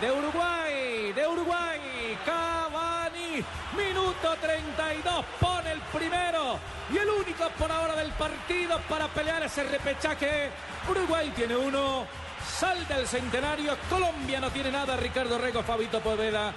¡De Uruguay! ¡De Uruguay! Cavani, minuto 32, pone el primero y el único por ahora del partido para pelear ese repechaje. Uruguay tiene uno, Sal del centenario, Colombia no tiene nada, Ricardo Rego, Fabito Poveda.